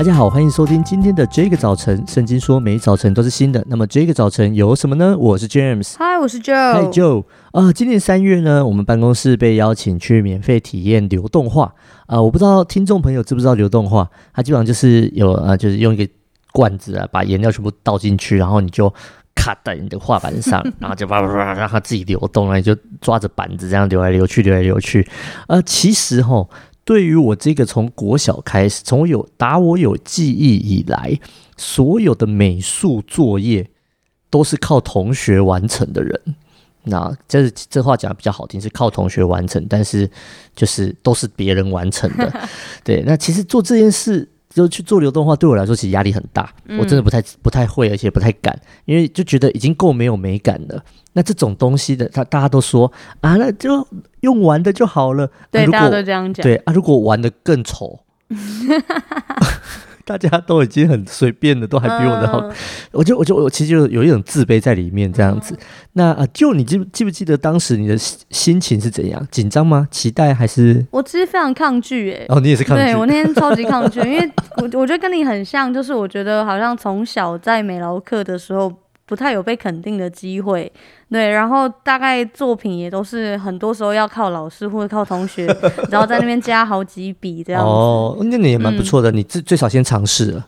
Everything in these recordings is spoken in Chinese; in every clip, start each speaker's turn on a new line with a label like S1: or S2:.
S1: 大家好，欢迎收听今天的这个早晨。圣经说，每一早晨都是新的。那么这个早晨有什么呢？我是 James，
S2: 嗨，我是 Joe，
S1: 嗨 Joe。啊，今年三月呢，我们办公室被邀请去免费体验流动画。啊，我不知道听众朋友知不知道流动画？它基本上就是有啊，就是用一个罐子啊，把颜料全部倒进去，然后你就卡在你的画板上，然后就叭叭叭让它自己流动，然后你就抓着板子这样流来流去，流来流去。呃，其实哈。对于我这个从国小开始，从我有打我有记忆以来，所有的美术作业都是靠同学完成的人。那这这话讲的比较好听，是靠同学完成，但是就是都是别人完成的。对，那其实做这件事。就去做流动化，对我来说其实压力很大，嗯、我真的不太不太会，而且不太敢，因为就觉得已经够没有美感了。那这种东西的，他大家都说啊，那就用玩的就好了。
S2: 对，
S1: 啊、
S2: 大家都这样讲。
S1: 对啊，如果玩的更丑。大家都已经很随便了，都还比我的好。嗯、我就我就我其实就有一种自卑在里面，这样子。嗯、那啊，就你记不记不记得当时你的心情是怎样？紧张吗？期待还是？
S2: 我其实非常抗拒，哎。
S1: 哦，你也是抗拒。
S2: 对，我那天超级抗拒，因为我我觉得跟你很像，就是我觉得好像从小在美劳课的时候。不太有被肯定的机会，对，然后大概作品也都是很多时候要靠老师或者靠同学，然后在那边加好几笔这样子。哦，
S1: 那你也蛮不错的，嗯、你最最少先尝试了。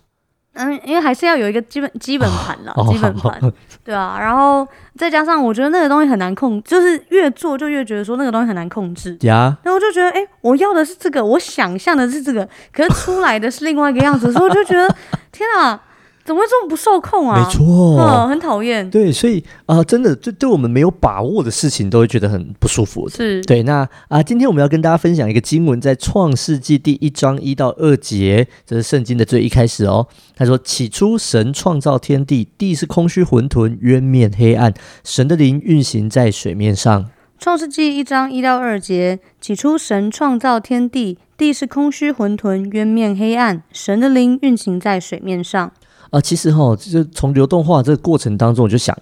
S2: 嗯，因为还是要有一个基本基本盘啦，哦、基本盘，对啊，然后再加上我觉得那个东西很难控，就是越做就越觉得说那个东西很难控制。
S1: 呀，
S2: 然后我就觉得，哎，我要的是这个，我想象的是这个，可是出来的是另外一个样子，所以我就觉得，天啊！怎么会这么不受控啊？
S1: 没错，
S2: 嗯，很讨厌。
S1: 对，所以啊、呃，真的，对，对我们没有把握的事情，都会觉得很不舒服。
S2: 是
S1: 对。那啊、呃，今天我们要跟大家分享一个经文，在创世纪第一章一到二节，这是圣经的最一开始哦。他说：“起初，神创造天地，地是空虚混沌，渊面黑暗，神的灵运行在水面上。”
S2: 创世纪一章一到二节：“起初，神创造天地，地是空虚混沌，渊面黑暗，神的灵运行在水面上。”
S1: 啊，其实哈，就从流动化这个过程当中，我就想，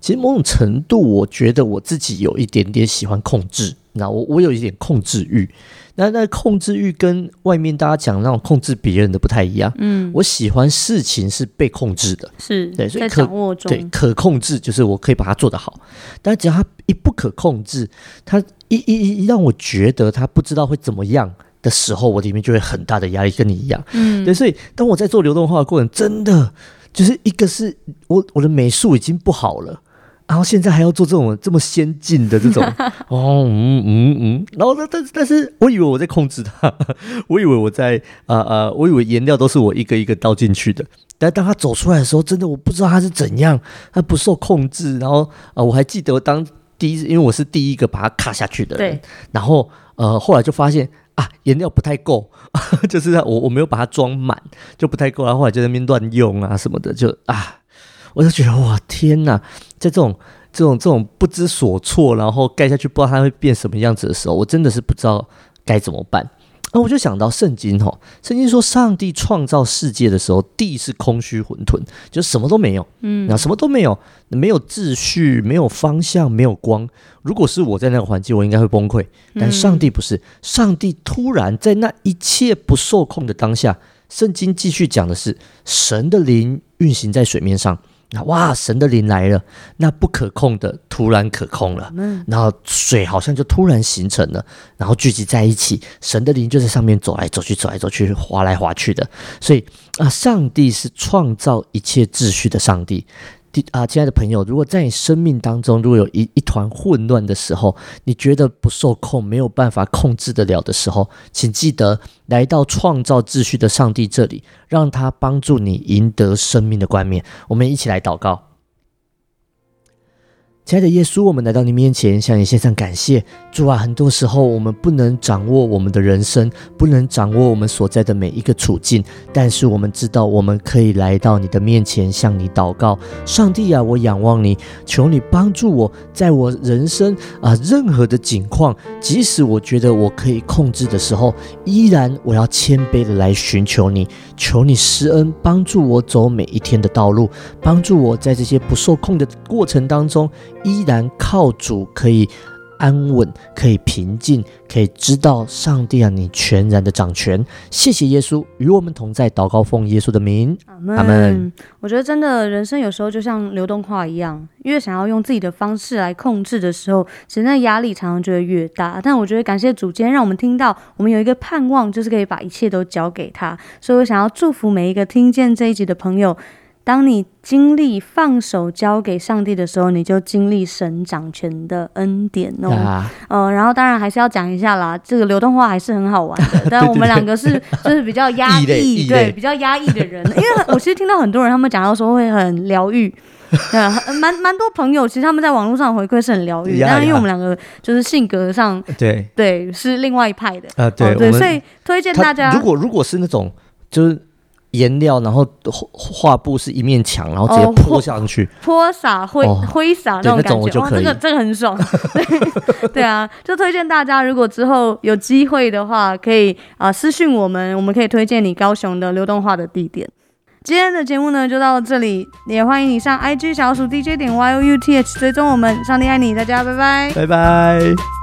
S1: 其实某种程度，我觉得我自己有一点点喜欢控制，那我我有一点控制欲，那那控制欲跟外面大家讲那种控制别人的不太一样，嗯，我喜欢事情是被控制的，
S2: 是
S1: 对，所以
S2: 可掌握中，
S1: 对，可控制就是我可以把它做得好，但只要它一不可控制，它一一一让我觉得它不知道会怎么样。的时候，我里面就会很大的压力，跟你一样，嗯，对，所以当我在做流动化的过程，真的就是一个是我我的美术已经不好了，然后现在还要做这种这么先进的这种，哦，嗯嗯嗯，然后但但是但是我以为我在控制它，我以为我在啊啊、呃呃，我以为颜料都是我一个一个倒进去的，但当他走出来的时候，真的我不知道他是怎样，他不受控制，然后啊、呃，我还记得当第一，因为我是第一个把它卡下去的人，对，然后呃，后来就发现。啊，颜料不太够，就是我我没有把它装满，就不太够，然后后来就在那边乱用啊什么的，就啊，我就觉得哇天哪，在这种这种这种不知所措，然后盖下去不知道它会变什么样子的时候，我真的是不知道该怎么办。那我就想到圣经哦，圣经说上帝创造世界的时候，地是空虚混沌，就什么都没有，嗯，那什么都没有，没有秩序，没有方向，没有光。如果是我在那个环境，我应该会崩溃。但上帝不是，上帝突然在那一切不受控的当下，圣经继续讲的是神的灵运行在水面上。那哇，神的灵来了，那不可控的突然可控了，嗯，然后水好像就突然形成了，然后聚集在一起，神的灵就在上面走来走去，走来走去，滑来滑去的。所以啊，上帝是创造一切秩序的上帝。第啊，亲爱的朋友，如果在你生命当中，如果有一一团混乱的时候，你觉得不受控，没有办法控制得了的时候，请记得来到创造秩序的上帝这里，让他帮助你赢得生命的冠冕。我们一起来祷告。亲爱的耶稣，我们来到你面前，向你献上感谢。主啊，很多时候我们不能掌握我们的人生，不能掌握我们所在的每一个处境，但是我们知道，我们可以来到你的面前，向你祷告。上帝啊，我仰望你，求你帮助我，在我人生啊任何的境况，即使我觉得我可以控制的时候，依然我要谦卑的来寻求你，求你施恩，帮助我走每一天的道路，帮助我在这些不受控的过程当中。依然靠主可以安稳，可以平静，可以知道上帝啊，你全然的掌权。谢谢耶稣与我们同在，祷告奉耶稣的名，阿门。
S2: 我觉得真的人生有时候就像流动化一样，越想要用自己的方式来控制的时候，其实那压力常常就会越大。但我觉得感谢主，今天让我们听到，我们有一个盼望，就是可以把一切都交给他。所以我想要祝福每一个听见这一集的朋友。当你经历放手交给上帝的时候，你就经历神掌权的恩典哦。啊、呃，然后当然还是要讲一下啦，这个流动化还是很好玩的。但我们两个是就是比较压抑，对，对，比较压抑的人。因为我其实听到很多人他们讲到说会很疗愈，对，蛮蛮多朋友其实他们在网络上回馈是很疗愈。但是因为我们两个就是性格上，对对是另外一派的啊，对、哦、对，所以推荐大家，
S1: 如果如果是那种就是。颜料，然后画布是一面墙，然后直接泼上去，
S2: 泼洒挥挥洒那种感觉，哇、这个这个很爽。对，对啊，就推荐大家，如果之后有机会的话，可以啊、呃、私讯我们，我们可以推荐你高雄的流动画的地点。今天的节目呢就到这里，也欢迎你上 IG 小鼠 DJ 点 YOUTH 追踪我们，上帝爱你，大家拜拜，
S1: 拜拜。